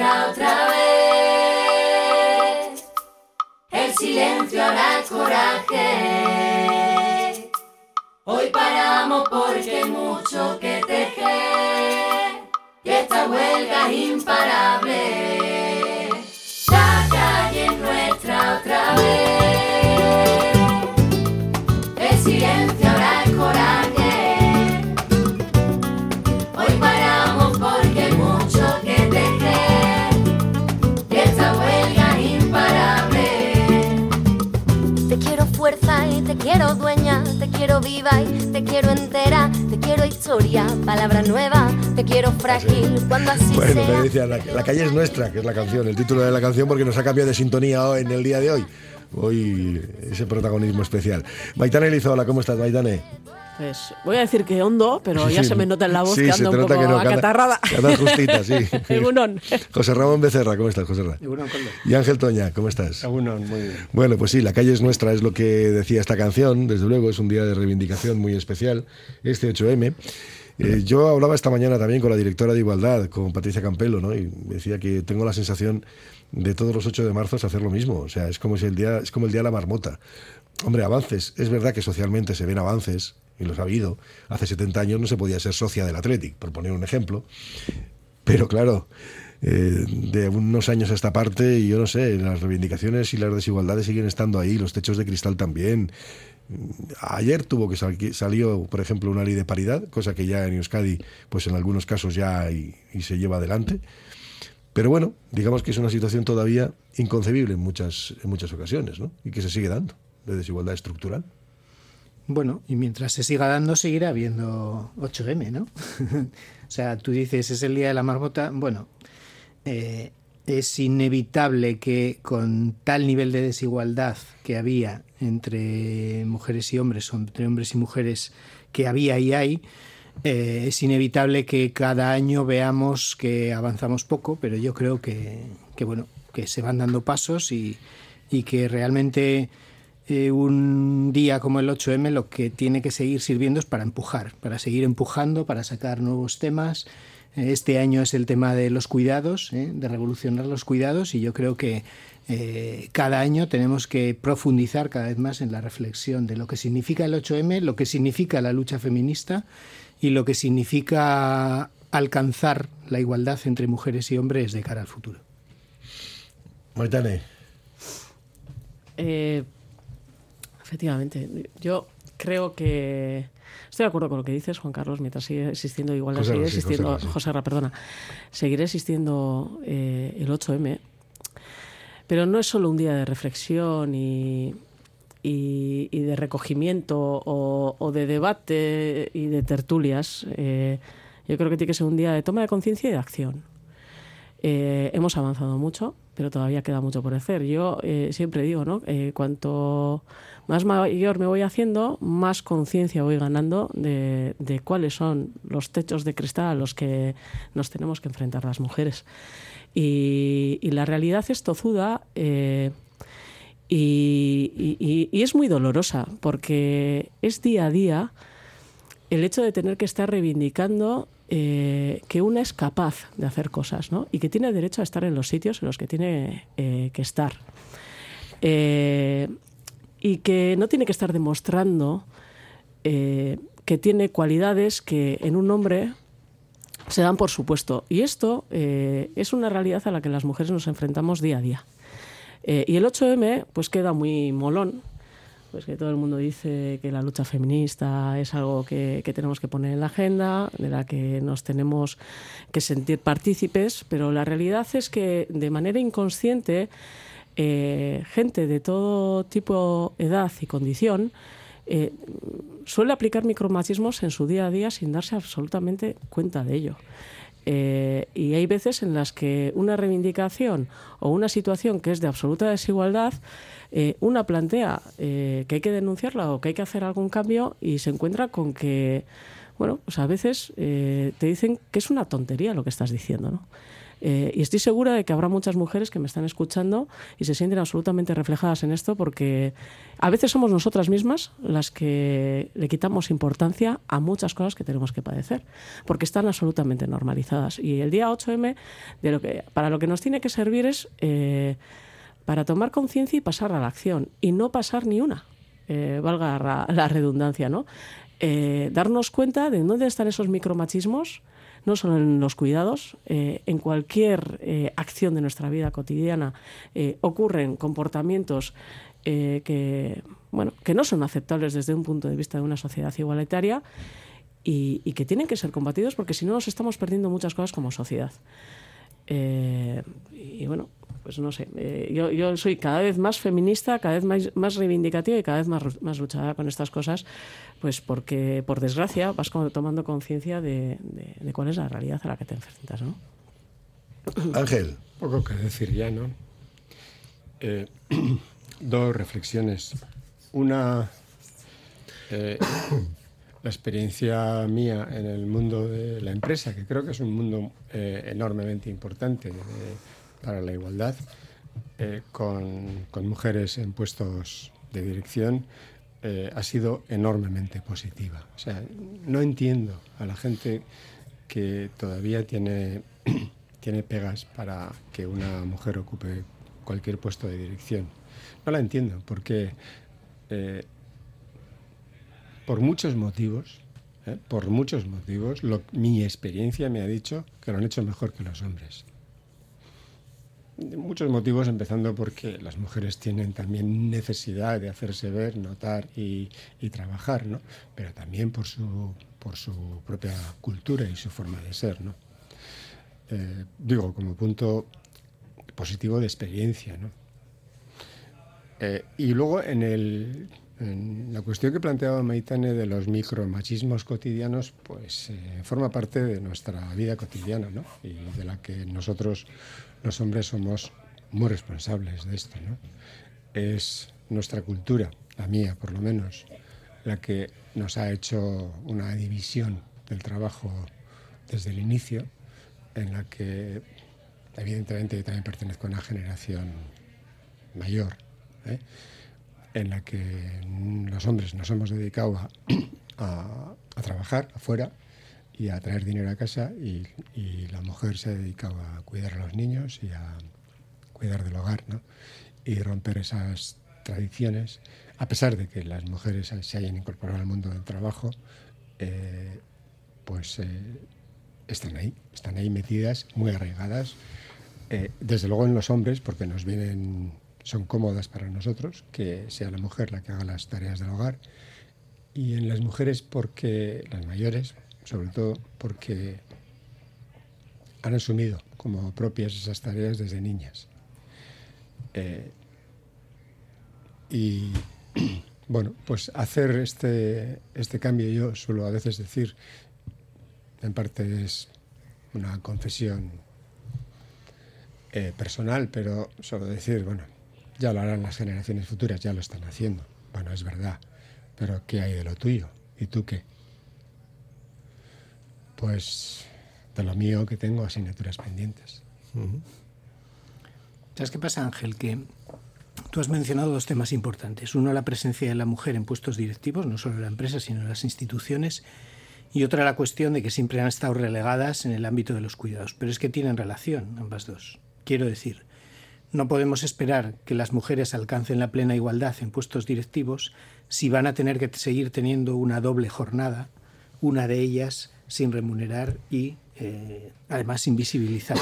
otra vez. El silencio hará coraje. Hoy paramos porque mucho que tejer. Y esta huelga es imparable. La calle es nuestra otra vez. Quiero viva y te quiero entera, te quiero historia, palabra nueva, te quiero frágil cuando así Bueno, sea. decía, la, la calle es nuestra, que es la canción, el título de la canción, porque nos ha cambiado de sintonía hoy- en el día de hoy. Hoy ese protagonismo especial. Maitane Lizola, ¿cómo estás, Maitane? Pues voy a decir que hondo, pero ya Sí, se me nota en la voz sí, que te un nota poco que no, acatarrada. que andas justita, sí. Egunon. José Ramón Becerra, ¿cómo estás, José Ramón? Y Ángel Toña, ¿cómo estás? Egunon, muy bien. Bueno, pues sí, la calle es nuestra, es lo que decía esta canción, desde luego, es un día de reivindicación muy especial, este 8M. Eh, yo hablaba esta mañana también con la directora de Igualdad, con Patricia Campelo, ¿no? y decía que tengo la sensación de todos los 8 de marzo es hacer lo mismo, o sea, es como, si el día, es como el día de la marmota. Hombre, avances, es verdad que socialmente se ven avances, y los ha habido. Hace 70 años no se podía ser socia del Athletic, por poner un ejemplo, pero claro, eh, de unos años a esta parte, yo no sé, las reivindicaciones y las desigualdades siguen estando ahí, los techos de cristal también. Ayer tuvo que salir, salió, por ejemplo, una ley de paridad, cosa que ya en Euskadi, pues en algunos casos ya y se lleva adelante. Pero bueno, digamos que es una situación todavía inconcebible en muchas, en muchas ocasiones, ¿no? Y que se sigue dando, de desigualdad estructural. Bueno, y mientras se siga dando, seguirá habiendo 8M, ¿no? o sea, tú dices, es el día de la marmota. Bueno, eh, es inevitable que con tal nivel de desigualdad que había entre mujeres y hombres, o entre hombres y mujeres que había y hay, eh, es inevitable que cada año veamos que avanzamos poco, pero yo creo que, que bueno, que se van dando pasos y, y que realmente eh, un día como el 8M lo que tiene que seguir sirviendo es para empujar, para seguir empujando, para sacar nuevos temas. Eh, Este año es el tema de los cuidados, ¿eh? de revolucionar los cuidados y yo creo que eh, cada año tenemos que profundizar cada vez más en la reflexión de lo que significa el 8M, lo que significa la lucha feminista y lo que significa alcanzar la igualdad entre mujeres y hombres de cara al futuro. Maitane, Eh, efectivamente, yo creo que estoy de acuerdo con lo que dices, Juan Carlos, mientras sigue existiendo igualdad, José existiendo, José. José Ra, perdona, seguirá existiendo eh, el 8M, pero no es solo un día de reflexión y, y, y de recogimiento o, o de debate y de tertulias. eh, yo creo que tiene que ser un día de toma de conciencia y de acción. Eh, hemos avanzado mucho, pero todavía queda mucho por hacer. Yo eh, siempre digo, ¿no? Eh, cuanto más mayor me voy haciendo, más conciencia voy ganando de, cuáles son los techos de cristal a los que nos tenemos que enfrentar las mujeres. Y, la realidad es tozuda eh, y es muy dolorosa, porque es día a día el hecho de tener que estar reivindicando eh, que una es capaz de hacer cosas ¿no? y que tiene derecho a estar en los sitios en los que tiene eh, que estar. Eh, y que no tiene que estar demostrando que tiene cualidades que en un hombre se dan por supuesto. Y esto es una realidad a la que las mujeres nos enfrentamos día a día. Y el 8M pues queda muy molón, pues que todo el mundo dice que la lucha feminista es algo que, tenemos que poner en la agenda, de la que nos tenemos que sentir partícipes, pero la realidad es que de manera inconsciente eh, gente de todo tipo, edad y condición eh, suele aplicar micromachismos en su día a día sin darse absolutamente cuenta de ello. Eh, y hay veces en las que una reivindicación o una situación que es de absoluta desigualdad, eh, una plantea eh, que hay que denunciarla o que hay que hacer algún cambio y se encuentra con que, bueno, pues a veces eh, te dicen que es una tontería lo que estás diciendo, ¿no? Eh, y estoy segura de que habrá muchas mujeres que me están escuchando y se sienten absolutamente reflejadas en esto porque a veces somos nosotras mismas las que le quitamos importancia a muchas cosas que tenemos que padecer, porque están absolutamente normalizadas. Y el día 8M, de lo que, para lo que nos tiene que servir es eh, para tomar conciencia y pasar a la acción, y no pasar ni una. Eh, valga la, redundancia, ¿no? darnos cuenta de dónde están esos micromachismos, no solo en los cuidados, eh, en cualquier eh, acción de nuestra vida cotidiana eh, ocurren comportamientos que, bueno, que no son aceptables desde un punto de vista de una sociedad igualitaria y, y que tienen que ser combatidos porque si no nos estamos perdiendo muchas cosas como sociedad. y bueno, pues no sé, eh, yo, yo, soy cada vez más feminista, cada vez más, más reivindicativa y cada vez más, más luchada con estas cosas, pues porque, por desgracia, vas tomando conciencia de, de, cuál es la realidad a la que te enfrentas, ¿no? Ángel. Poco que decir ya, ¿no? Eh, dos reflexiones. Una, eh, la experiencia mía en el mundo de la empresa, que creo que es un mundo enormemente importante para la igualdad eh, con, mujeres en puestos de dirección eh, ha sido enormemente positiva. O sea, no entiendo a la gente que todavía tiene, tiene pegas para que una mujer ocupe cualquier puesto de dirección. No la entiendo, porque eh, por muchos motivos, por muchos motivos, mi experiencia me ha dicho que lo han hecho mejor que los hombres muchos motivos, empezando porque las mujeres tienen también necesidad de hacerse ver, notar y, trabajar, ¿no? pero también por su, por su propia cultura y su forma de ser. ¿no? Eh, digo, como punto positivo de experiencia. ¿no? Eh, y luego en, el, la cuestión que planteaba Maitane de los micromachismos cotidianos, pues eh, forma parte de nuestra vida cotidiana ¿no? y de la que nosotros los hombres somos muy responsables de esto. ¿no? Es nuestra cultura, la mía por lo menos, la que nos ha hecho una división del trabajo desde el inicio, en la que evidentemente yo también pertenezco a una generación mayor, ¿eh? en la que los hombres nos hemos dedicado a, a trabajar afuera y a traer dinero a casa y, la mujer se dedicaba a cuidar a los niños y a cuidar del hogar, ¿no? Y romper esas tradiciones, a pesar de que las mujeres se hayan incorporado al mundo del trabajo, eh, pues eh, están ahí, están ahí metidas, muy arraigadas. Eh, desde luego en los hombres, porque nos vienen, son cómodas para nosotros, que sea la mujer la que haga las tareas del hogar. Y en las mujeres porque las mayores, sobre todo porque han asumido como propias esas tareas desde niñas. Eh, y bueno, pues hacer este, este cambio, yo suelo a veces decir, en parte es una confesión eh, personal, pero suelo decir, bueno, ya lo harán las generaciones futuras, ya lo están haciendo. Bueno, es verdad, pero ¿qué hay de lo tuyo? ¿Y tú qué? Pues de lo mío que tengo asignaturas pendientes. ¿Sabes qué pasa, Ángel? Que tú has mencionado dos temas importantes. Uno, la presencia de la mujer en puestos directivos, no solo en la empresa, sino en las instituciones. Y otra, la cuestión de que siempre han estado relegadas en el ámbito de los cuidados. Pero es que tienen relación ambas dos. Quiero decir, no podemos esperar que las mujeres alcancen la plena igualdad en puestos directivos si van a tener que seguir teniendo una doble jornada, una de ellas sin remunerar y eh, además invisibilizar.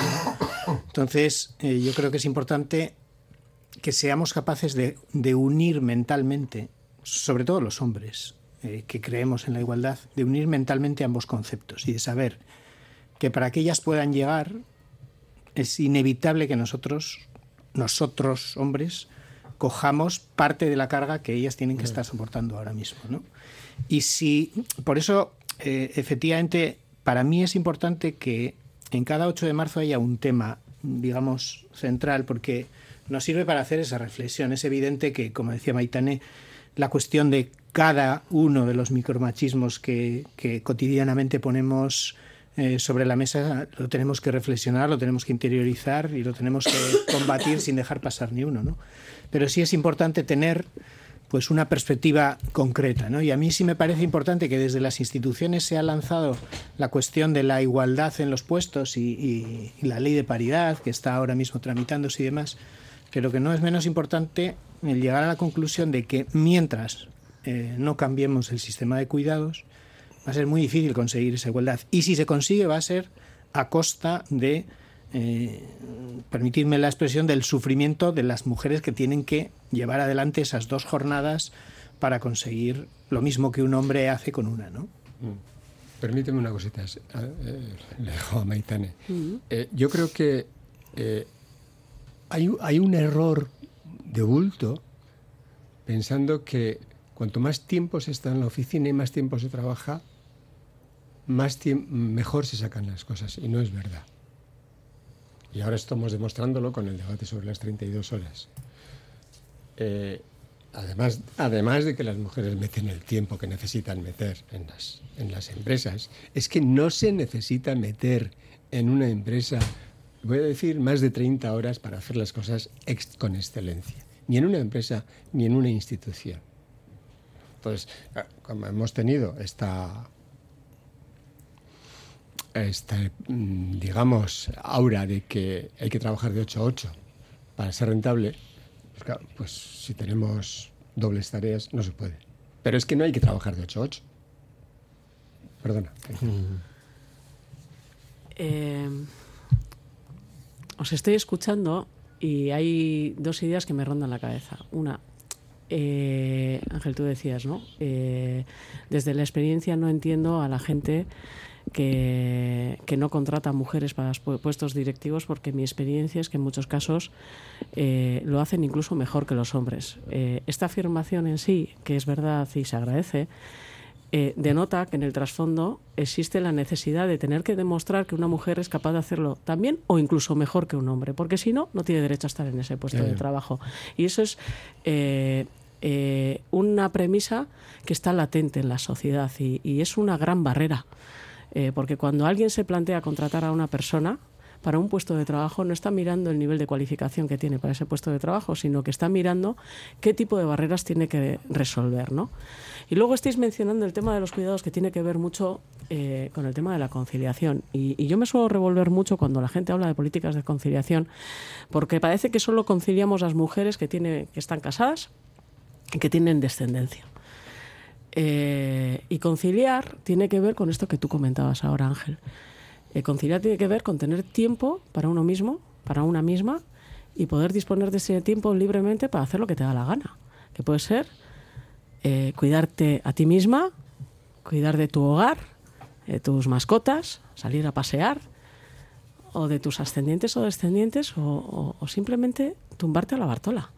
Entonces, eh, yo creo que es importante que seamos capaces de, unir mentalmente, sobre todo los hombres eh, que creemos en la igualdad, de unir mentalmente ambos conceptos y de saber que para que ellas puedan llegar es inevitable que nosotros, nosotros hombres, cojamos parte de la carga que ellas tienen que estar soportando ahora mismo. ¿no? Y si, por eso eh, efectivamente, para mí es importante que en cada 8 de marzo haya un tema, digamos, central, porque nos sirve para hacer esa reflexión. Es evidente que, como decía Maitane, la cuestión de cada uno de los micromachismos que, que cotidianamente ponemos eh, sobre la mesa lo tenemos que reflexionar, lo tenemos que interiorizar y lo tenemos que combatir sin dejar pasar ni uno. ¿no? Pero sí es importante tener pues una perspectiva concreta, ¿no? Y a mí sí me parece importante que desde las instituciones se ha lanzado la cuestión de la igualdad en los puestos y, la ley de paridad que está ahora mismo tramitándose y demás, pero que no es menos importante el llegar a la conclusión de que mientras eh, no cambiemos el sistema de cuidados, va a ser muy difícil conseguir esa igualdad. Y si se consigue va a ser a costa de eh, permitidme la expresión, del sufrimiento de las mujeres que tienen que llevar adelante esas dos jornadas para conseguir lo mismo que un hombre hace con una, ¿no? Mm. Permíteme una cosita, eh, le dejo a Maitane. Mm. Eh, yo creo que eh, hay, hay un error de bulto pensando que cuanto más tiempo se está en la oficina y más tiempo se trabaja, más mejor se sacan las cosas. Y no es verdad. Y ahora estamos demostrándolo con el debate sobre las 32 horas. Eh, además, además de que las mujeres meten el tiempo que necesitan meter en las, en las empresas, es que no se necesita meter en una empresa, voy a decir, más de 30 horas para hacer las cosas con excelencia. Ni en una empresa, ni en una institución. Entonces, ah, como hemos tenido esta este, digamos, aura de que hay que trabajar de 8 a 8 para ser rentable, pues, pues, si tenemos dobles tareas no se puede. Pero es que no hay que trabajar de 8 a 8. Perdona. Eh, os estoy escuchando y hay dos ideas que me rondan la cabeza. Una, eh, Ángel, tú decías, ¿no? Eh, desde la experiencia no entiendo a la gente que, no contrata mujeres para puestos directivos porque mi experiencia es que en muchos casos eh, lo hacen incluso mejor que los hombres. Eh, esta afirmación en sí, que es verdad y se agradece, eh, denota que en el trasfondo existe la necesidad de tener que demostrar que una mujer es capaz de hacerlo también o incluso mejor que un hombre, porque si no, no tiene derecho a estar en ese puesto de trabajo. Y eso es una premisa que está latente en la sociedad y es una gran barrera. Eh, porque cuando alguien se plantea contratar a una persona para un puesto de trabajo, no está mirando el nivel de cualificación que tiene para ese puesto de trabajo, sino que está mirando qué tipo de barreras tiene que resolver. ¿no? Y luego estáis mencionando el tema de los cuidados que tiene que ver mucho eh, con el tema de la conciliación. Y, yo me suelo revolver mucho cuando la gente habla de políticas de conciliación, porque parece que solo conciliamos las mujeres que, tiene, que están casadas y que tienen descendencia. Eh, y conciliar tiene que ver con esto que tú comentabas ahora, Ángel. Eh, conciliar tiene que ver con tener tiempo para uno mismo, para una misma, y poder disponer de ese tiempo libremente para hacer lo que te da la gana. Que puede ser eh, cuidarte a ti misma, cuidar de tu hogar, de tus mascotas, salir a pasear, o de tus ascendientes o descendientes, o, simplemente tumbarte a la bartola.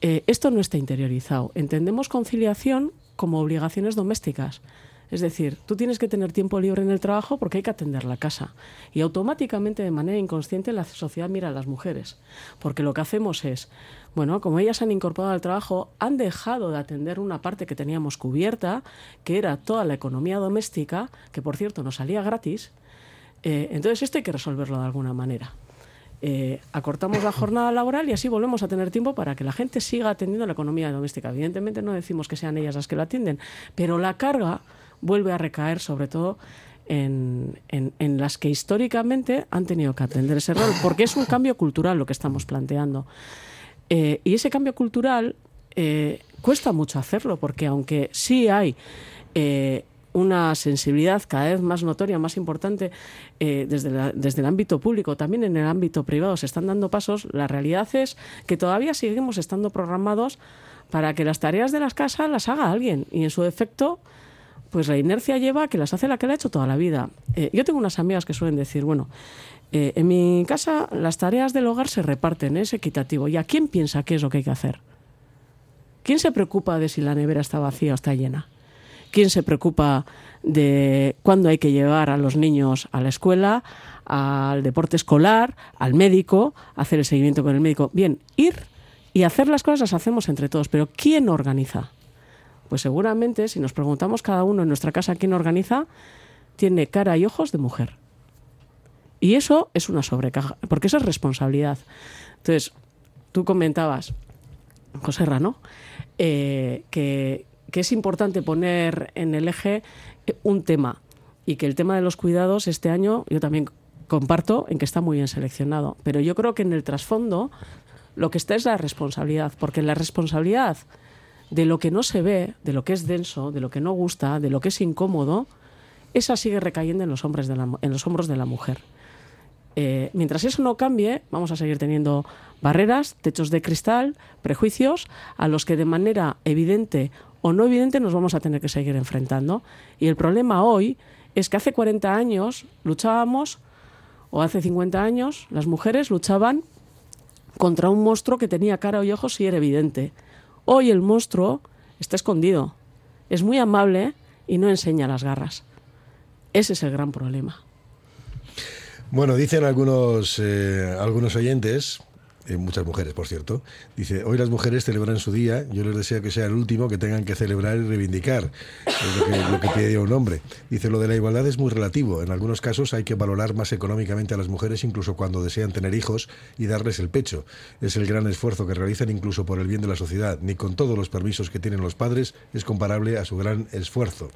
esto no está interiorizado. Entendemos conciliación como obligaciones domésticas. Es decir, tú tienes que tener tiempo libre en el trabajo porque hay que atender la casa. Y automáticamente, de manera inconsciente, la sociedad mira a las mujeres. Porque lo que hacemos es, bueno, como ellas han incorporado al trabajo, han dejado de atender una parte que teníamos cubierta, que era toda la economía doméstica, que por cierto nos salía gratis. Eh, entonces esto hay que resolverlo de alguna manera. Eh, acortamos la jornada laboral y así volvemos a tener tiempo para que la gente siga atendiendo la economía doméstica. Evidentemente no decimos que sean ellas las que lo atienden, pero la carga vuelve a recaer sobre todo en, las que históricamente han tenido que atender ese rol, porque es un cambio cultural lo que estamos planteando. Eh, y ese cambio cultural eh, cuesta mucho hacerlo, porque aunque sí hay una sensibilidad cada vez más notoria, más importante eh, desde, desde el ámbito público, también en el ámbito privado se están dando pasos, la realidad es que todavía seguimos estando programados para que las tareas de las casas las haga alguien y en su defecto pues la inercia lleva a que las hace la que la ha hecho toda la vida. Eh, yo tengo unas amigas que suelen decir, bueno, eh, en mi casa las tareas del hogar se reparten, es equitativo. ¿Y a quién piensa qué es lo que hay que hacer? ¿Quién se preocupa de si la nevera está vacía o está llena? Quién se preocupa de cuándo hay que llevar a los niños a la escuela, al deporte escolar, al médico, hacer el seguimiento con el médico. Bien, ir y hacer las cosas las hacemos entre todos, pero ¿quién organiza? Pues seguramente si nos preguntamos cada uno en nuestra casa quién organiza, tiene cara y ojos de mujer. Y eso es una sobrecaja, porque eso es responsabilidad. Entonces, tú comentabas, José Rano, eh, que, que es importante poner en el eje un tema y que el tema de los cuidados este año yo también comparto en que está muy bien seleccionado. Pero yo creo que en el trasfondo lo que está es la responsabilidad, porque la responsabilidad de lo que no se ve, de lo que es denso, de lo que no gusta, de lo que es incómodo, esa sigue recayendo en los, hombres de la, hombros de la mujer. Eh, mientras eso no cambie, vamos a seguir teniendo barreras, techos de cristal, prejuicios, a los que de manera evidente o no evidente nos vamos a tener que seguir enfrentando. Y el problema hoy es que hace 40 años luchábamos, o hace 50 años, las mujeres luchaban contra un monstruo que tenía cara y ojos y era evidente. Hoy el monstruo está escondido, es muy amable y no enseña las garras. Ese es el gran problema. Bueno, dicen algunos, eh, algunos oyentes eh, muchas mujeres, por cierto. Dice, hoy las mujeres celebran su día, yo les deseo que sea el último que tengan que celebrar y reivindicar, es lo que, pide un hombre. Dice, lo de la igualdad es muy relativo, en algunos casos hay que valorar más económicamente a las mujeres incluso cuando desean tener hijos y darles el pecho. Es el gran esfuerzo que realizan incluso por el bien de la sociedad, ni con todos los permisos que tienen los padres es comparable a su gran esfuerzo.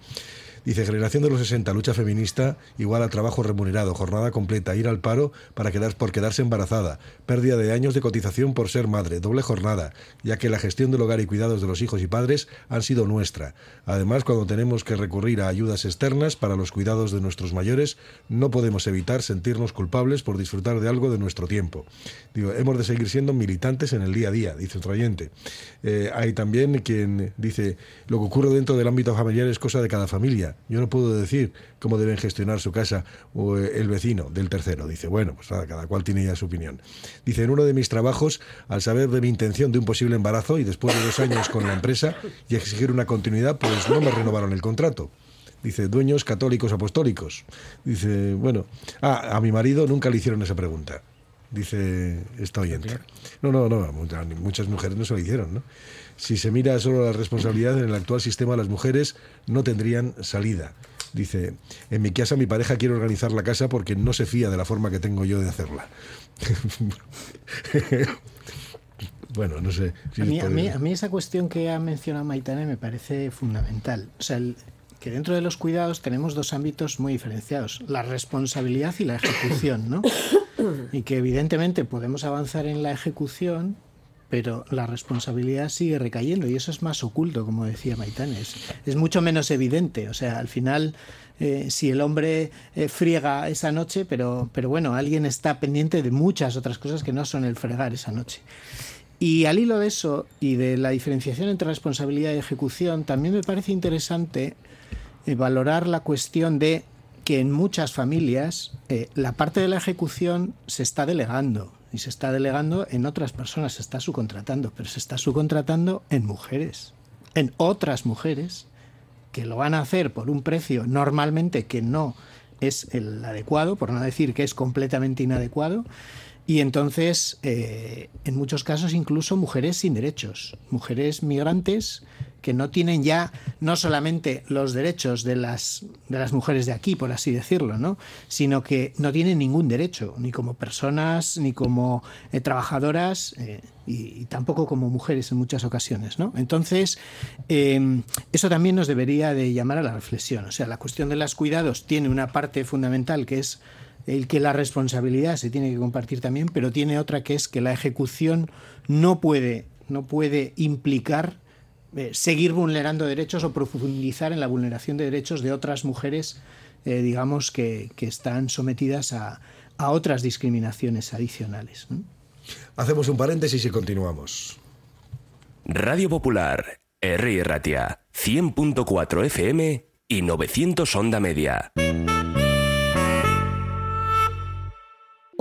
Dice, generación de los 60, lucha feminista igual a trabajo remunerado, jornada completa, ir al paro para quedar, por quedarse embarazada, pérdida de años de cotización por ser madre, doble jornada, ya que la gestión del hogar y cuidados de los hijos y padres han sido nuestra. Además, cuando tenemos que recurrir a ayudas externas para los cuidados de nuestros mayores, no podemos evitar sentirnos culpables por disfrutar de algo de nuestro tiempo. Digo, hemos de seguir siendo militantes en el día a día, dice otro oyente. Eh, hay también quien dice, lo que ocurre dentro del ámbito familiar es cosa de cada familia yo no puedo decir cómo deben gestionar su casa o eh, el vecino del tercero. Dice, bueno, pues nada, cada cual tiene ya su opinión. Dice, en uno de mis trabajos, al saber de mi intención de un posible embarazo y después de dos años con la empresa y exigir una continuidad, pues no me renovaron el contrato. Dice, dueños católicos apostólicos. Dice, bueno, ah, a mi marido nunca le hicieron esa pregunta. Dice esta oyente. No, no, no, muchas mujeres no se lo hicieron, ¿no? Si se mira solo la responsabilidad en el actual sistema, las mujeres no tendrían salida. Dice, en mi casa mi pareja quiere organizar la casa porque no se fía de la forma que tengo yo de hacerla. bueno, no sé. a, mí, a, mí, esa cuestión que ha mencionado Maitane me parece fundamental. O sea, que dentro de los cuidados tenemos dos ámbitos muy diferenciados, la responsabilidad y la ejecución, ¿no? Y que evidentemente podemos avanzar en la ejecución pero la responsabilidad sigue recayendo y eso es más oculto, como decía Maitanes. Es mucho menos evidente. O sea, al final, eh, si el hombre eh, friega esa noche, pero, pero bueno, alguien está pendiente de muchas otras cosas que no son el fregar esa noche. Y al hilo de eso y de la diferenciación entre responsabilidad y ejecución, también me parece interesante eh, valorar la cuestión de que en muchas familias la parte de la ejecución se está delegando y se está delegando en otras personas, se está subcontratando, pero se está subcontratando en mujeres, en otras mujeres que lo van a hacer por un precio normalmente que no es el adecuado, por no decir que es completamente inadecuado, y entonces, eh, en muchos casos, incluso mujeres sin derechos, mujeres migrantes que no tienen ya no solamente los derechos de las, de las mujeres de aquí, por así decirlo, ¿no? sino que no tienen ningún derecho, ni como personas, ni como eh, trabajadoras, eh, y, tampoco como mujeres en muchas ocasiones. ¿no? Entonces, em, eso también nos debería de llamar a la reflexión. O sea, la cuestión de los cuidados tiene una parte fundamental que es el que la responsabilidad se tiene que compartir también, pero tiene otra que es que la ejecución no puede, no puede implicar seguir vulnerando derechos o profundizar en la vulneración de derechos de otras mujeres, eh, digamos, que, están sometidas a, otras discriminaciones adicionales. Hacemos un paréntesis y continuamos. Radio Popular, R. Ratia, 100.4 FM y 900 Onda Media.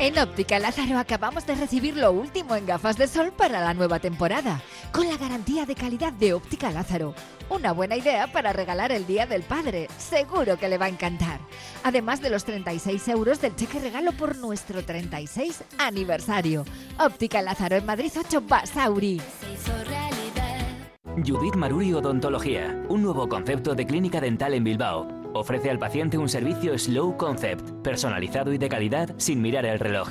En Óptica Lázaro acabamos de recibir lo último en gafas de sol para la nueva temporada, con la garantía de calidad de Óptica Lázaro. Una buena idea para regalar el Día del Padre, seguro que le va a encantar. Además de los 36 euros del cheque regalo por nuestro 36 aniversario. Óptica Lázaro en Madrid 8 Basauri. Judith Maruri Odontología, un nuevo concepto de clínica dental en Bilbao. Ofrece al paciente un servicio Slow Concept, personalizado y de calidad sin mirar el reloj.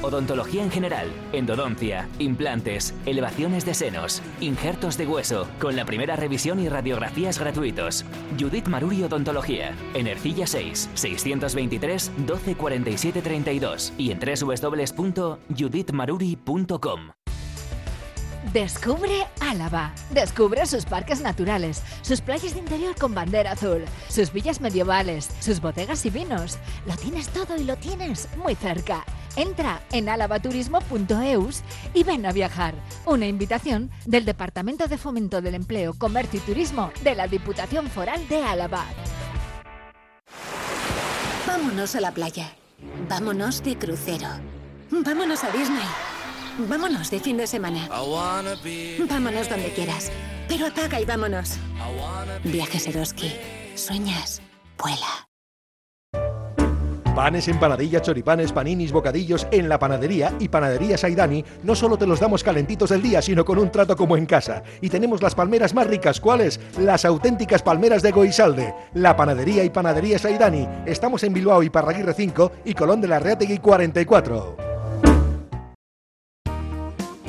Odontología en general, endodoncia, implantes, elevaciones de senos, injertos de hueso, con la primera revisión y radiografías gratuitos. Judith Maruri Odontología, en Ercilla 6, 623 1247 32 y en www.judithmaruri.com. Descubre Álava. Descubre sus parques naturales, sus playas de interior con bandera azul, sus villas medievales, sus bodegas y vinos. Lo tienes todo y lo tienes muy cerca. Entra en alavaturismo.eus y ven a viajar. Una invitación del Departamento de Fomento del Empleo, Comercio y Turismo de la Diputación Foral de Álava. Vámonos a la playa. Vámonos de crucero. Vámonos a Disney. Vámonos de fin de semana. Vámonos donde quieras. Pero apaga y vámonos. Viajes Eroski. Sueñas. Vuela. Panes, empanadillas, choripanes, paninis, bocadillos en la panadería y panadería Saidani no solo te los damos calentitos del día, sino con un trato como en casa. Y tenemos las palmeras más ricas, ¿cuáles? Las auténticas palmeras de Goisalde. La panadería y panadería Saidani. Estamos en Bilbao y Parraguirre 5 y Colón de la Reategui 44.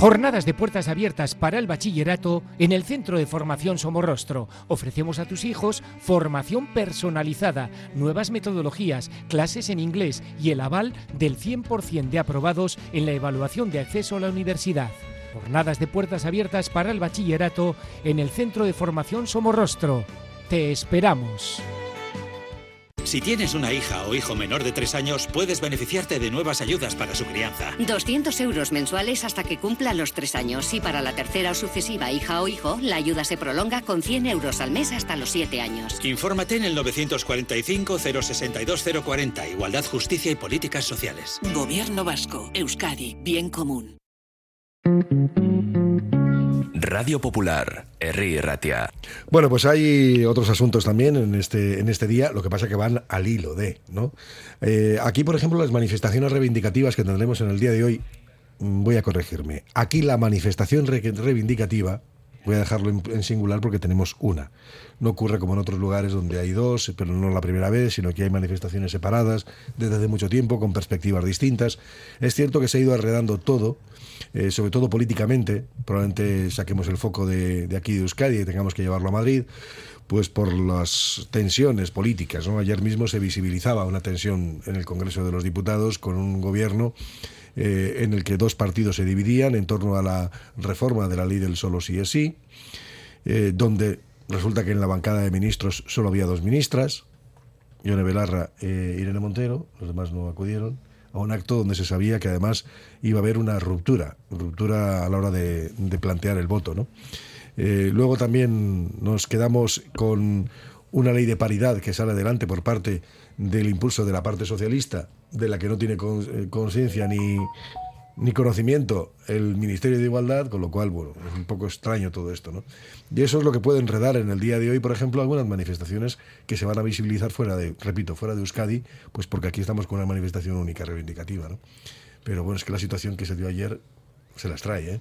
Jornadas de puertas abiertas para el bachillerato en el Centro de Formación Somorrostro. Ofrecemos a tus hijos formación personalizada, nuevas metodologías, clases en inglés y el aval del 100% de aprobados en la evaluación de acceso a la universidad. Jornadas de puertas abiertas para el bachillerato en el Centro de Formación Somorrostro. Te esperamos. Si tienes una hija o hijo menor de 3 años, puedes beneficiarte de nuevas ayudas para su crianza. 200 euros mensuales hasta que cumpla los 3 años y para la tercera o sucesiva hija o hijo, la ayuda se prolonga con 100 euros al mes hasta los 7 años. Infórmate en el 945 062 040, Igualdad, Justicia y Políticas Sociales. Gobierno Vasco, Euskadi, Bien Común. Radio Popular, R. Ratia. Bueno, pues hay otros asuntos también en este, en este día, lo que pasa que van al hilo de, ¿no? Eh, aquí, por ejemplo, las manifestaciones reivindicativas que tendremos en el día de hoy, mm, voy a corregirme. Aquí la manifestación reivindicativa, voy a dejarlo en, singular porque tenemos una. No ocurre como en otros lugares donde hay dos, pero no la primera vez, sino que hay manifestaciones separadas desde hace mucho tiempo, con perspectivas distintas. Es cierto que se ha ido arredando todo eh, sobre todo políticamente, probablemente saquemos el foco de, aquí de Euskadi y tengamos que llevarlo a Madrid, pues por las tensiones políticas. Ayer mismo se visibilizaba una tensión en el Congreso de los Diputados con un gobierno eh, en el que dos partidos se dividían en torno a la reforma de la ley del solo sí es sí, eh, donde resulta que en la bancada de ministros solo había dos ministras, Yone Belarra e Irene Montero, los demás no acudieron a un acto donde se sabía que además iba a haber una ruptura, ruptura a la hora de, plantear el voto. ¿no? Eh, luego también nos quedamos con una ley de paridad que sale adelante por parte del impulso de la parte socialista, de la que no tiene eh, conciencia ni, ni conocimiento el Ministerio de Igualdad, con lo cual, bueno, es un poco extraño todo esto, ¿no? Y eso es lo que puede enredar en el día de hoy, por ejemplo, algunas manifestaciones que se van a visibilizar fuera de, repito, fuera de Euskadi, pues porque aquí estamos con una manifestación única, reivindicativa, ¿no? Pero bueno, es que la situación que se dio ayer se las trae, ¿eh?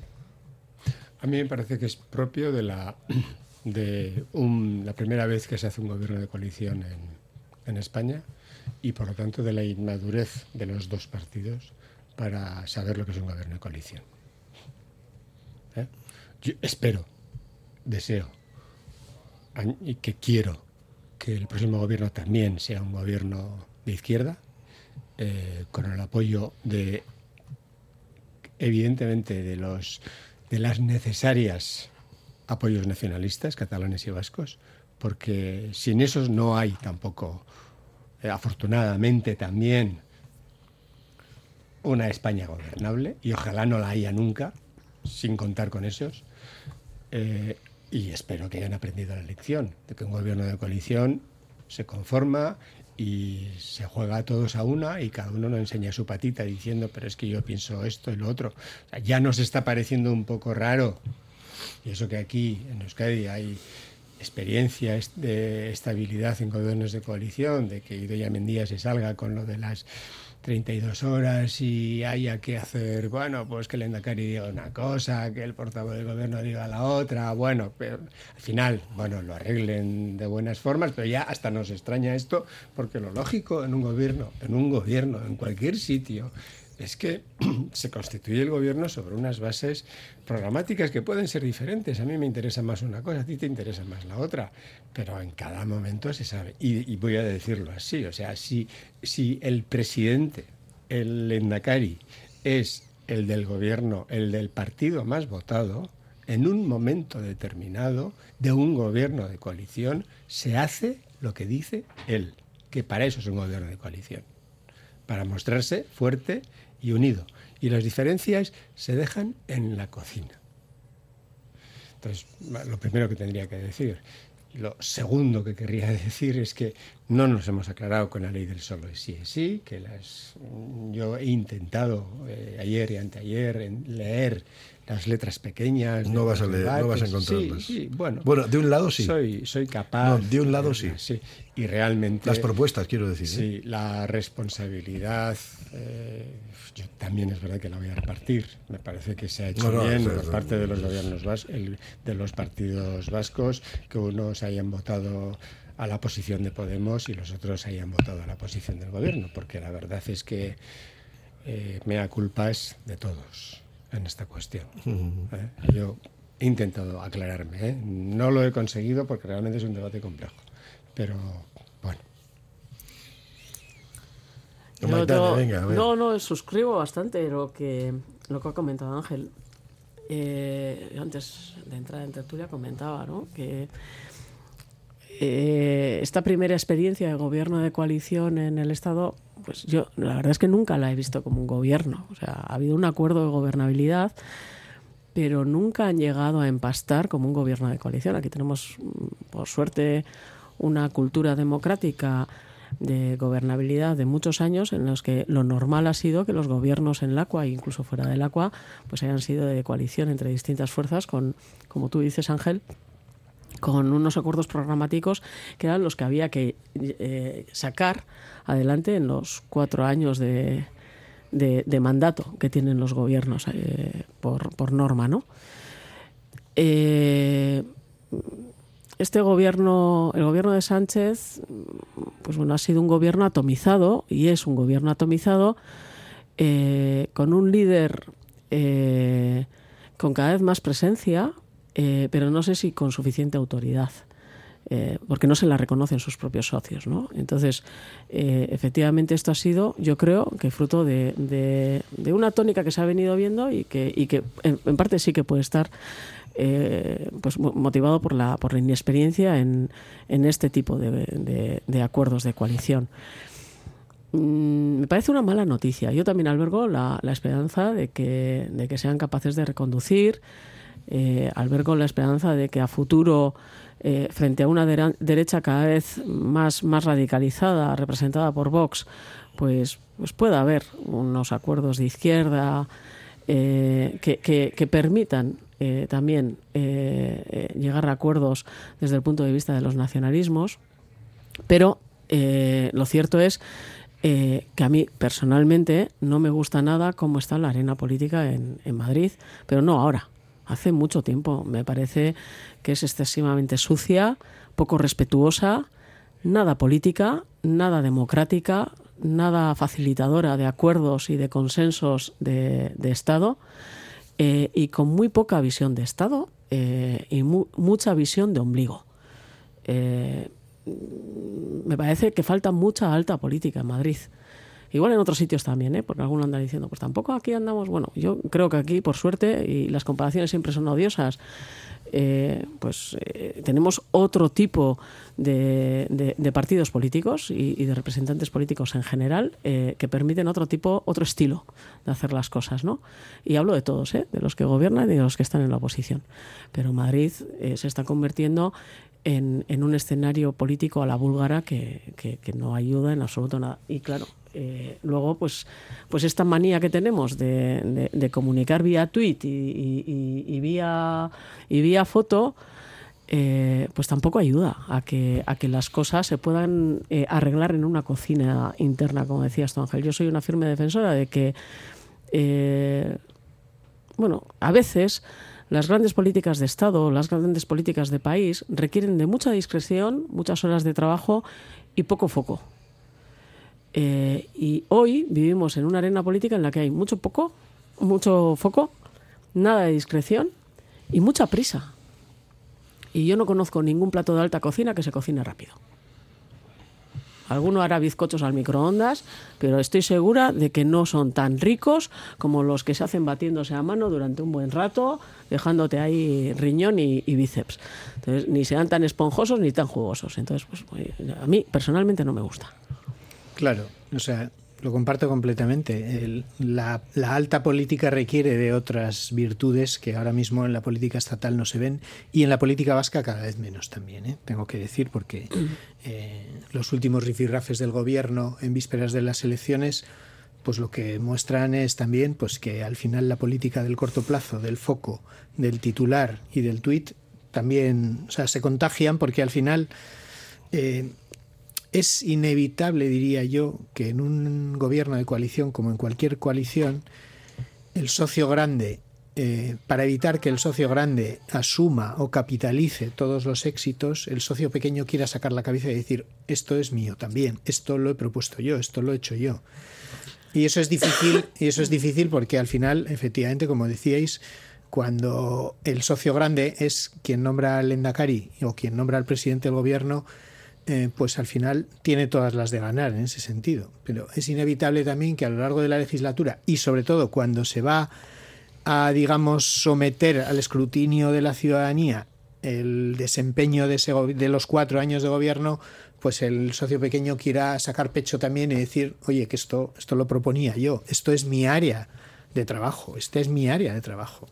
A mí me parece que es propio de la de la primera vez que se hace un gobierno de coalición en, en España y por lo tanto de la inmadurez de los dos partidos para saber lo que es un gobierno de coalición. ¿Eh? Yo espero, deseo y que quiero que el próximo gobierno también sea un gobierno de izquierda, eh, con el apoyo de, evidentemente, de los de las necesarias apoyos nacionalistas catalanes y vascos, porque sin esos no hay tampoco, eh, afortunadamente también, una España gobernable, y ojalá no la haya nunca, sin contar con esos. Eh, y espero que hayan aprendido la lección de que un gobierno de coalición se conforma y se juega todos a una y cada uno nos enseña su patita diciendo, pero es que yo pienso esto y lo otro. ya nos está pareciendo un poco raro. Y eso que aquí en Euskadi hay experiencia de estabilidad en gobiernos de coalición, de que Idoia Mendía se salga con lo de las 32 horas y haya que hacer, bueno, pues que el Endacari diga una cosa, que el portavoz del gobierno diga la otra, bueno, pero al final, bueno, lo arreglen de buenas formas, pero ya hasta nos extraña esto, porque lo lógico en un gobierno, en un gobierno, en cualquier sitio, es que se constituye el gobierno sobre unas bases programáticas que pueden ser diferentes. A mí me interesa más una cosa, a ti te interesa más la otra, pero en cada momento se sabe. Y, voy a decirlo así, o sea, si, si el presidente, el Endacari, es el del gobierno, el del partido más votado, en un momento determinado de un gobierno de coalición, se hace lo que dice él, que para eso es un gobierno de coalición, para mostrarse fuerte y unido. Y las diferencias se dejan en la cocina. Entonces, lo primero que tendría que decir. Lo segundo que querría decir es que no nos hemos aclarado con la ley del solo sí es sí, que las, yo he intentado eh, ayer y anteayer en leer las letras pequeñas. No vas a leer, no vas a encontrarlas. Sí, bueno. Bueno, de un lado sí. Soy, soy capaz. No, de un lado sí. Sí. Y realmente. Las propuestas, quiero decir. Sí, ¿eh? la responsabilidad. Eh, yo también es verdad que la voy a repartir. Me parece que se ha hecho bien por parte de los gobiernos de los partidos vascos, que unos hayan votado a la posición de Podemos y los otros hayan votado a la posición del gobierno, porque la verdad es que eh, mea culpa es de todos en esta cuestión. ¿eh? Yo he intentado aclararme, ¿eh? no lo he conseguido porque realmente es un debate complejo, pero bueno. no, no, suscribo bastante lo que, lo que ha comentado Ángel. Eh, antes de entrar en tertulia comentaba ¿no? que esta primera experiencia de gobierno de coalición en el Estado pues yo la verdad es que nunca la he visto como un gobierno. O sea, ha habido un acuerdo de gobernabilidad, pero nunca han llegado a empastar como un gobierno de coalición. Aquí tenemos, mm, por suerte, una cultura democrática de gobernabilidad de muchos años en los que lo normal ha sido que los gobiernos en el agua e incluso fuera del agua pues hayan sido de coalición entre distintas fuerzas con, como tú dices Ángel, con unos acuerdos programáticos que eran los que había que eh, sacar adelante en los cuatro años de, de, mandato que tienen los gobiernos eh, por, por, norma, ¿no? Eh, este gobierno, el gobierno de Sánchez, pues bueno, ha sido un gobierno atomizado y es un gobierno atomizado con un líder con cada vez más presencia, eh, pero no sé si con suficiente autoridad. Eh, porque no se la reconocen sus propios socios. ¿no? Entonces, eh, efectivamente, esto ha sido, yo creo, que fruto de, de, una tónica que se ha venido viendo y que, y que en, parte sí que puede estar pues motivado por la, por la inexperiencia en, en este tipo de, de acuerdos de coalición. Mm, me parece una mala noticia. Yo también albergo la, la esperanza de que, de que sean capaces de reconducir eh, albergo la esperanza de que a futuro, eh, frente a una derecha cada vez más, más radicalizada, representada por Vox, pues, pues pueda haber unos acuerdos de izquierda eh, que, permitan eh, también llegar a acuerdos desde el punto de vista de los nacionalismos. Pero lo cierto es que a mí personalmente no me gusta nada cómo está la arena política en, en Madrid, pero no ahora hace mucho tiempo. Me parece que es excesivamente sucia, poco respetuosa, nada política, nada democrática, nada facilitadora de acuerdos y de consensos de, Estado eh, y con muy poca visión de Estado eh, y mucha visión de ombligo. Eh, me parece que falta mucha alta política en Madrid. Igual en otros sitios también, ¿eh? porque algunos andan diciendo, pues tampoco aquí andamos. Bueno, yo creo que aquí, por suerte, y las comparaciones siempre son odiosas, eh, pues eh, tenemos otro tipo de, partidos políticos y, de representantes políticos en general eh, que permiten otro tipo, otro estilo de hacer las cosas, ¿no? Y hablo de todos, de los que gobiernan y de los que están en la oposición. Pero Madrid se está convirtiendo en, un escenario político a la búlgara que, que no ayuda en absoluto nada. Y claro, eh, luego, pues, pues esta manía que tenemos de, comunicar vía tweet y, vía, y vía foto, eh, pues tampoco ayuda a que, a que las cosas se puedan eh, arreglar en una cocina interna, como decías tú, Ángel. Yo soy una firme defensora de que, bueno, a veces las grandes políticas de Estado, las grandes políticas de país requieren de mucha discreción, muchas horas de trabajo y poco foco. Eh, y hoy vivimos en una arena política en la que hay mucho poco, mucho foco, nada de discreción y mucha prisa. Y yo no conozco ningún plato de alta cocina que se cocine rápido. Alguno hará bizcochos al microondas, pero estoy segura de que no son tan ricos como los que se hacen batiéndose a mano durante un buen rato, dejándote ahí riñón y, bíceps. Entonces, ni sean tan esponjosos ni tan jugosos. Entonces, pues, a mí personalmente no me gusta. Claro, o sea, lo comparto completamente. la, alta política requiere de otras virtudes que ahora mismo en la política estatal no se ven y en la política vasca cada vez menos también, ¿eh? tengo que decir, porque eh, los últimos rifirrafes del gobierno en vísperas de las elecciones pues lo que muestran es también pues que al final la política del corto plazo, del foco, del titular y del tuit también o sea, se contagian porque al final eh, es inevitable, diría yo, que en un gobierno de coalición, como en cualquier coalición, el socio grande, eh, para evitar que el socio grande asuma o capitalice todos los éxitos, el socio pequeño quiera sacar la cabeza y decir, esto es mío también, esto lo he propuesto yo, esto lo he hecho yo. Y eso es difícil, y eso es difícil porque al final, efectivamente, como decíais, cuando el socio grande es quien nombra al Endacari o quien nombra al presidente del gobierno, eh, pues al final tiene todas las de ganar en ese sentido. Pero es inevitable también que a lo largo de la legislatura y sobre todo cuando se va a, digamos, someter al escrutinio de la ciudadanía el desempeño de, ese, de los cuatro años de gobierno, pues el socio pequeño quiera sacar pecho también y decir, oye, que esto, esto lo proponía yo, esto es mi área de trabajo, esta es mi área de trabajo.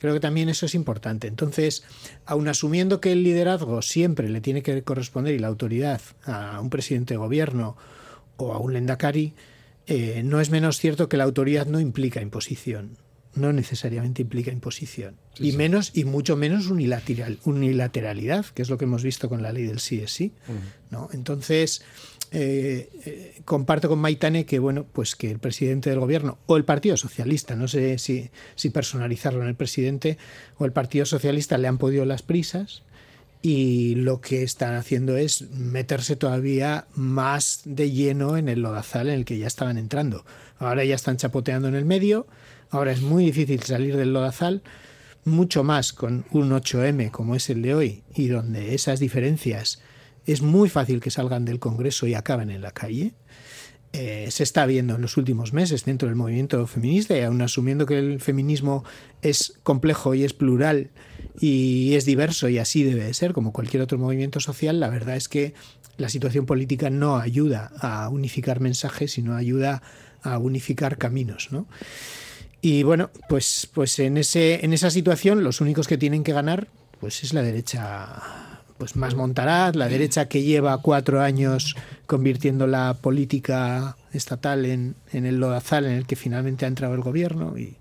Creo que también eso es importante. Entonces, aun asumiendo que el liderazgo siempre le tiene que corresponder y la autoridad a un presidente de gobierno o a un lendakari, eh, no es menos cierto que la autoridad no implica imposición. No necesariamente implica imposición. y menos, y mucho menos unilateral, unilateralidad, que es lo que hemos visto con la ley del sí es sí. ¿no? Entonces, eh, eh, comparto con Maitane que bueno, pues que el presidente del gobierno o el Partido Socialista, no sé si, si personalizarlo en el presidente o el Partido Socialista le han podido las prisas y lo que están haciendo es meterse todavía más de lleno en el lodazal en el que ya estaban entrando. Ahora ya están chapoteando en el medio, ahora es muy difícil salir del lodazal, mucho más con un 8M como es el de hoy y donde esas diferencias es muy fácil que salgan del Congreso y acaben en la calle. Eh, se está viendo en los últimos meses dentro del movimiento feminista y aún asumiendo que el feminismo es complejo y es plural y es diverso y así debe de ser como cualquier otro movimiento social, la verdad es que la situación política no ayuda a unificar mensajes, sino ayuda a unificar caminos, ¿no? Y bueno, pues, pues en, ese, en esa situación los únicos que tienen que ganar pues es la derecha pues más Montaraz, la derecha que lleva cuatro años convirtiendo la política estatal en, el lodazal en el que finalmente ha entrado el gobierno y,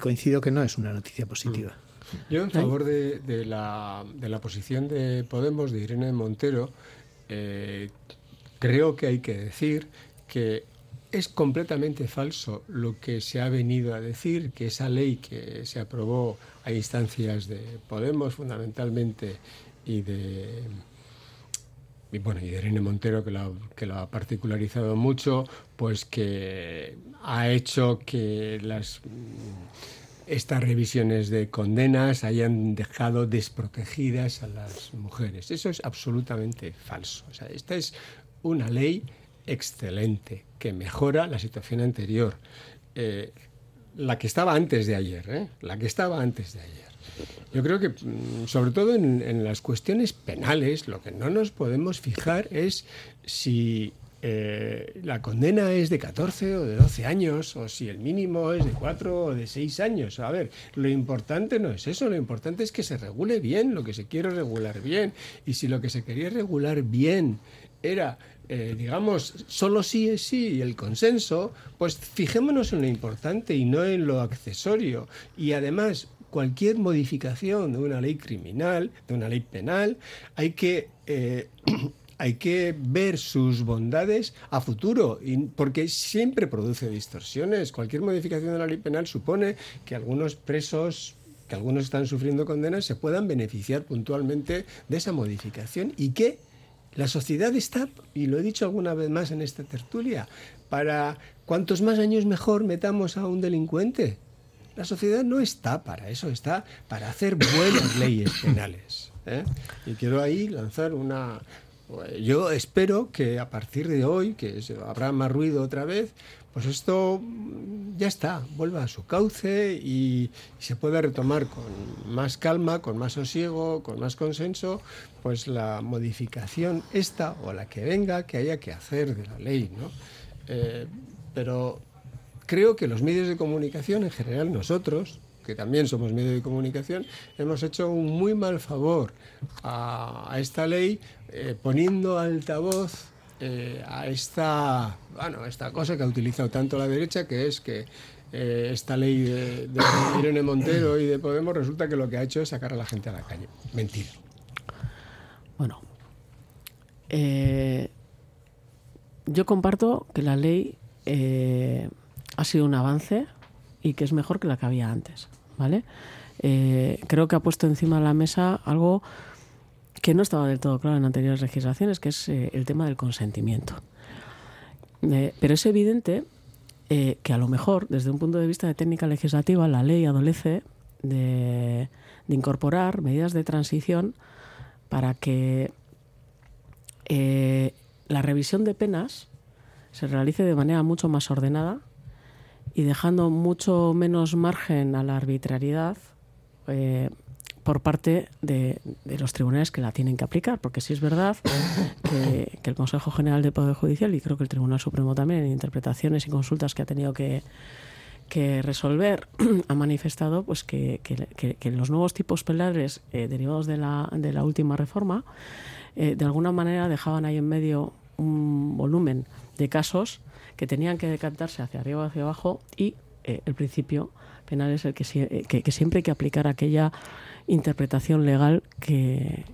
coincido que no es una noticia positiva. Yo en favor de, la, de la, posición de Podemos, de Irene Montero, eh, creo que hay que decir que es completamente falso lo que se ha venido a decir, que esa ley que se aprobó a instancias de Podemos, fundamentalmente y de bueno, y Irene Montero, que lo, que lo ha particularizado mucho, pues que ha hecho que las estas revisiones de condenas hayan dejado desprotegidas a las mujeres. Eso es absolutamente falso. Esta es una ley excelente, que mejora la situación anterior. Eh, la que estaba antes de ayer, ¿eh? la que estaba antes de ayer. Yo creo que, mm, sobre todo en, las cuestiones penales, lo que no nos podemos fijar es si eh, la condena es de 14 o de 12 años, o si el mínimo es de 4 o de 6 años. A ver, lo importante no es eso, lo importante es que se regule bien lo que se quiere regular bien. Y si lo que se quería regular bien era eh, digamos, solo sí es sí y el consenso, pues fijémonos en lo importante y no en lo accesorio. Y además, cualquier modificación de una ley criminal, de una ley penal, hay que... Eh, hay que ver sus bondades a futuro, porque siempre produce distorsiones. Cualquier modificación de la ley penal supone que algunos presos que algunos están sufriendo condenas se puedan beneficiar puntualmente de esa modificación y que la sociedad está, y lo he dicho alguna vez más en esta tertulia, para cuantos más años mejor metamos a un delincuente. La sociedad no está para eso, está para hacer buenas leyes penales. ¿eh? Y quiero ahí lanzar una... Yo espero que a partir de hoy, que habrá más ruido otra vez, pues esto ya está, vuelva a su cauce y, se puede retomar con más calma, con más sosiego, con más consenso, pues la modificación esta o la que venga que haya que hacer de la ley, ¿no? Eh, pero creo que los medios de comunicación, en general nosotros, que también somos medios de comunicación, hemos hecho un muy mal favor a, esta ley eh, poniendo altavoz eh, a esta, bueno, esta cosa que ha utilizado tanto la derecha, que es que eh, esta ley de, Irene Montero y de Podemos resulta que lo que ha hecho es sacar a la gente a la calle. Mentira. Bueno, yo comparto que la ley ha sido un avance y que es mejor que la que había antes, ¿vale? creo que ha puesto encima de la mesa algo que no estaba del todo claro en anteriores legislaciones, que es eh, el tema del consentimiento. Eh, pero es evidente eh, que a lo mejor, desde un punto de vista de técnica legislativa, la ley adolece de, incorporar medidas de transición para que la revisión de penas se realice de manera mucho más ordenada y dejando mucho menos margen a la arbitrariedad por parte de, los tribunales que la tienen que aplicar, porque sí es verdad que, el Consejo General del Poder Judicial y creo que el Tribunal Supremo también en interpretaciones y consultas que ha tenido que, resolver ha manifestado pues que, los nuevos tipos penales eh, derivados de la, de la última reforma eh, de alguna manera dejaban ahí en medio un volumen de casos que tenían que decantarse hacia arriba o hacia abajo y eh, el principio penal es el que, que, siempre hay que aplicar aquella interpretación legal que,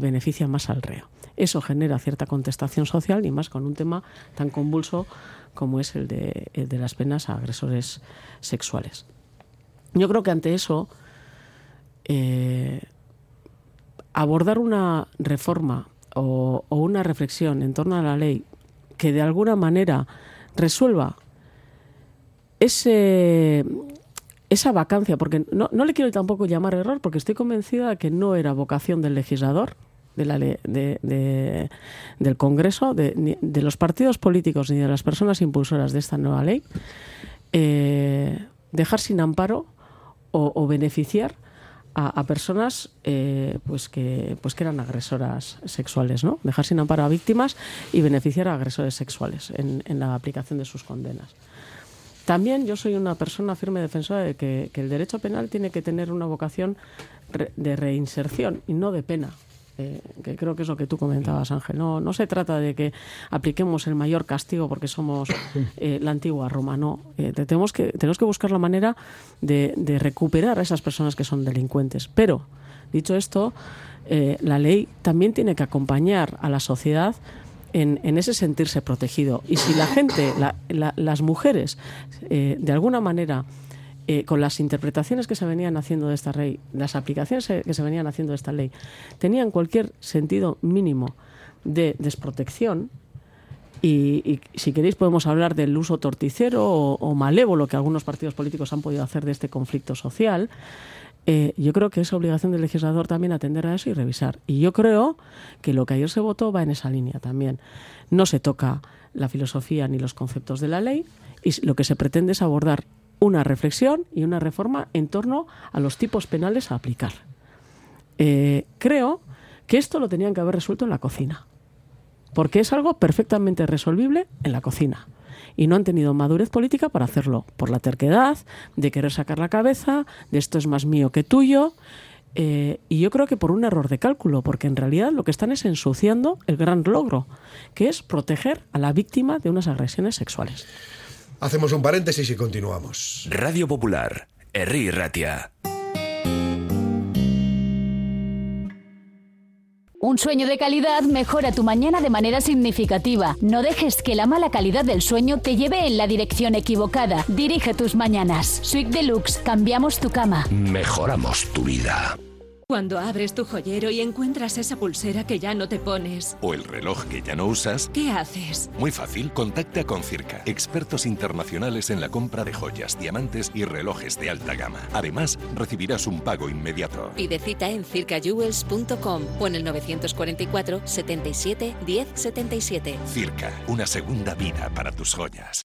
beneficia más al reo. Eso genera cierta contestación social y más con un tema tan convulso como es el de, las penas a agresores sexuales. Yo creo que ante eso, eh, abordar una reforma o, una reflexión en torno a la ley que de alguna manera resuelva ese, esa vacancia, porque no, no, le quiero tampoco llamar error, porque estoy convencida de que no era vocación del legislador, de la de, del Congreso, de, de, los partidos políticos ni de las personas impulsoras de esta nueva ley, eh, dejar sin amparo o, beneficiar a, personas eh, pues que pues que eran agresoras sexuales, ¿no? Dejar sin amparo a víctimas y beneficiar a agresores sexuales en, en la aplicación de sus condenas. También yo soy una persona firme defensora de que, el derecho penal tiene que tener una vocación de reinserción y no de pena. Eh, que creo que es lo que tú comentabas, Ángel. No, no se trata de que apliquemos el mayor castigo porque somos eh, la antigua Roma, no. Eh, tenemos, que, tenemos que buscar la manera de, de, recuperar a esas personas que son delincuentes. Pero, dicho esto, la ley también tiene que acompañar a la sociedad en, ese sentirse protegido. Y si la gente, las mujeres, eh, de alguna manera, eh, con las interpretaciones que se venían haciendo de esta ley, las aplicaciones que se venían haciendo de esta ley, tenían cualquier sentido mínimo de desprotección, y, si queréis podemos hablar del uso torticero o, malévolo que algunos partidos políticos han podido hacer de este conflicto social, eh, yo creo que es obligación del legislador también atender a eso y revisar. Y yo creo que lo que ayer se votó va en esa línea también. No se toca la filosofía ni los conceptos de la ley y lo que se pretende es abordar una reflexión y una reforma en torno a los tipos penales a aplicar. Eh, creo que esto lo tenían que haber resuelto en la cocina, porque es algo perfectamente resolvible en la cocina. Y no han tenido madurez política para hacerlo, por la terquedad, de querer sacar la cabeza, de esto es más mío que tuyo. Eh, y yo creo que por un error de cálculo, porque en realidad lo que están es ensuciando el gran logro, que es proteger a la víctima de unas agresiones sexuales. Hacemos un paréntesis y continuamos. Radio Popular, Herri Ratia. Un sueño de calidad mejora tu mañana de manera significativa. No dejes que la mala calidad del sueño te lleve en la dirección equivocada. Dirige tus mañanas. Sweet Deluxe, cambiamos tu cama. Mejoramos tu vida. Cuando abres tu joyero y encuentras esa pulsera que ya no te pones. O el reloj que ya no usas. ¿Qué haces? Muy fácil, contacta con Circa, expertos internacionales en la compra de joyas, diamantes y relojes de alta gama. Además, recibirás un pago inmediato. Pide cita en circajewels.com o en el 944 77 10 77. Circa, una segunda vida para tus joyas.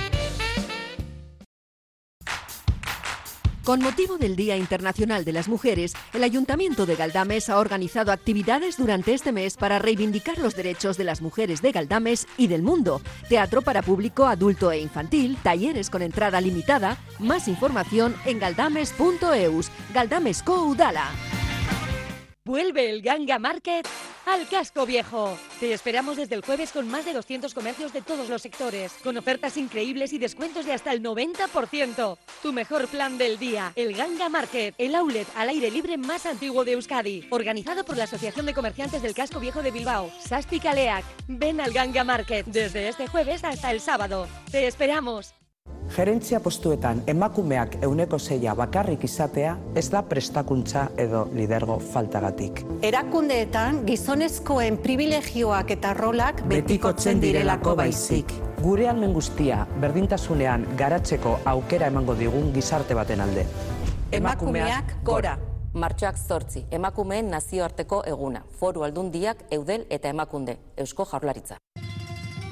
Con motivo del Día Internacional de las Mujeres, el Ayuntamiento de Galdames ha organizado actividades durante este mes para reivindicar los derechos de las mujeres de Galdames y del mundo. Teatro para público adulto e infantil, talleres con entrada limitada. Más información en galdames.eus. Galdames Co Udala. Vuelve el Ganga Market al casco viejo. Te esperamos desde el jueves con más de 200 comercios de todos los sectores, con ofertas increíbles y descuentos de hasta el 90%. Tu mejor plan del día, el Ganga Market, el outlet al aire libre más antiguo de Euskadi, organizado por la Asociación de Comerciantes del Casco Viejo de Bilbao, Sasti Caleac. Ven al Ganga Market desde este jueves hasta el sábado. Te esperamos. Gerentzia postuetan emakumeak euneko zeia bakarrik izatea ez da prestakuntza edo lidergo faltagatik. Erakundeetan gizonezkoen privilegioak eta rolak betikotzen direlako baizik. Gure almen guztia berdintasunean garatzeko aukera emango digun gizarte baten alde. Emakumeak gora. Martxoak zortzi, emakumeen nazioarteko eguna, foru aldundiak, eudel eta emakunde, eusko jaurlaritza.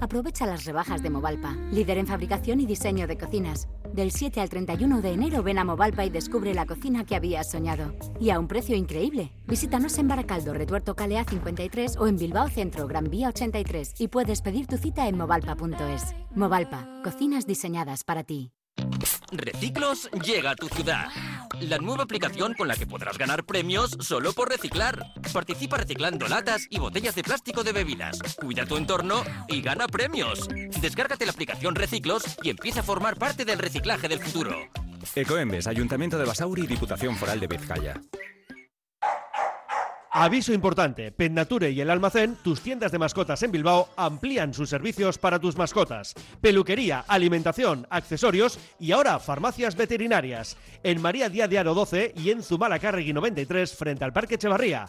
Aprovecha las rebajas de Movalpa, líder en fabricación y diseño de cocinas. Del 7 al 31 de enero ven a Movalpa y descubre la cocina que habías soñado. Y a un precio increíble. Visítanos en Baracaldo, Retuerto Calea 53 o en Bilbao Centro, Gran Vía 83 y puedes pedir tu cita en movalpa.es. Movalpa, cocinas diseñadas para ti. Reciclos llega a tu ciudad. La nueva aplicación con la que podrás ganar premios solo por reciclar. Participa reciclando latas y botellas de plástico de bebidas. Cuida tu entorno y gana premios. Descárgate la aplicación Reciclos y empieza a formar parte del reciclaje del futuro. Ecoembes, Ayuntamiento de Basauri y Diputación Foral de Vizcaya. Aviso importante, Nature y el almacén, tus tiendas de mascotas en Bilbao, amplían sus servicios para tus mascotas. Peluquería, alimentación, accesorios y ahora farmacias veterinarias. En María Díaz de Aro 12 y en Zumalacárregui 93 frente al Parque Echevarría.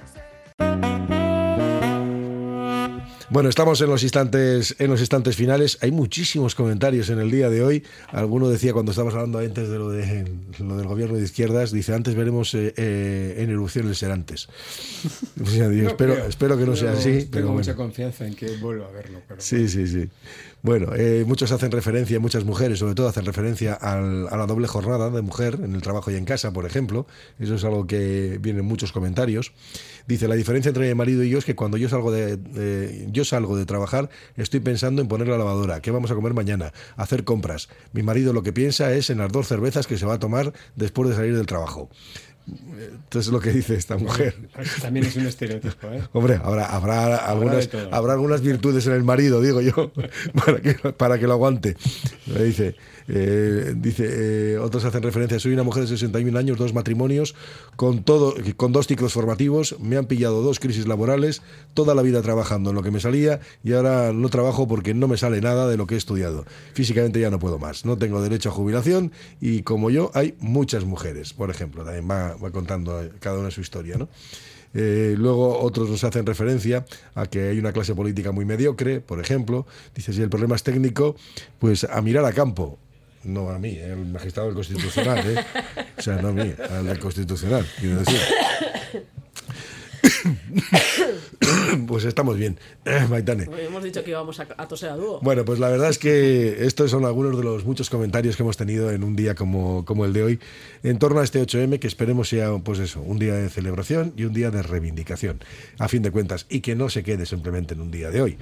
Bueno, estamos en los instantes en los instantes finales. Hay muchísimos comentarios en el día de hoy. Alguno decía cuando estábamos hablando antes de lo, de, lo del gobierno de izquierdas, dice antes veremos eh, eh, en erupción el Serantes. Digo, No espero, creo, espero que no sea así. Tengo Pero mucha bueno. confianza en que vuelva a verlo. Pero Sí, sí, sí. Bueno, eh, muchos hacen referencia, muchas mujeres sobre todo hacen referencia al- a la doble jornada de mujer en el trabajo y en casa, por ejemplo. Eso es algo que viene en muchos comentarios. Dice, la diferencia entre mi marido y yo es que cuando yo salgo de, yo salgo de trabajar estoy pensando en poner la lavadora, qué vamos a comer mañana, hacer compras. Mi marido lo que piensa es en las dos cervezas que se va a tomar después de salir del trabajo. Entonces es lo que dice esta mujer. También es un estereotipo, ¿eh? Hombre, habrá, habrá, algunas, habrá algunas virtudes en el marido, digo yo, para que, para que lo aguante. Me Dice, eh, dice eh, otros hacen referencia, soy una mujer de 61 años, dos matrimonios, con, todo, con dos ciclos formativos, me han pillado dos crisis laborales, toda la vida trabajando en lo que me salía y ahora no trabajo porque no me sale nada de lo que he estudiado. Físicamente ya no puedo más, no tengo derecho a jubilación y como yo hay muchas mujeres, por ejemplo, también va, va contando eh, cada una su historia, ¿no? Eh, luego otros nos hacen referencia a que hay una clase política muy mediocre, por ejemplo. Dice, si el problema es técnico, pues a mirar a campo. No a mí, eh, el magistrado del Constitucional, ¿eh? O sea, no a mí, al Constitucional, quiero decir. Pues estamos bien, Maitane. Hemos dicho que íbamos a, a toser a dúo. Bueno, pues la verdad es que estos son algunos de los muchos comentarios que hemos tenido en un día como, como el de hoy en torno a este 8M, que esperemos sea pues eso, un día de celebración y un día de reivindicación, a fin de cuentas, y que no se quede simplemente en un día de hoy.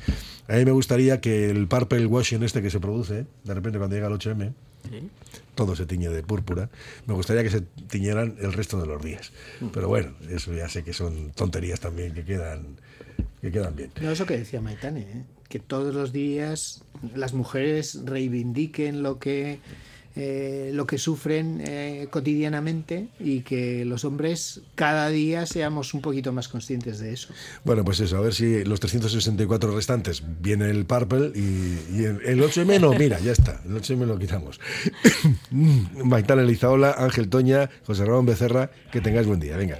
A mí me gustaría que el purple washing este que se produce, de repente cuando llega el 8M, todo se tiñe de púrpura, me gustaría que se tiñeran el resto de los días. Pero bueno, eso ya sé que son tonterías también que quedan, que quedan bien. No, eso que decía Maitane, ¿eh? que todos los días las mujeres reivindiquen lo que eh, lo que sufren eh, cotidianamente y que los hombres cada día seamos un poquito más conscientes de eso. Bueno, pues eso, a ver si los 364 restantes viene el Purple y, y el, el 8M no, mira, ya está, el 8M lo quitamos. Maitán Elizaola, Ángel Toña, José Ramón Becerra, que tengáis buen día. Venga.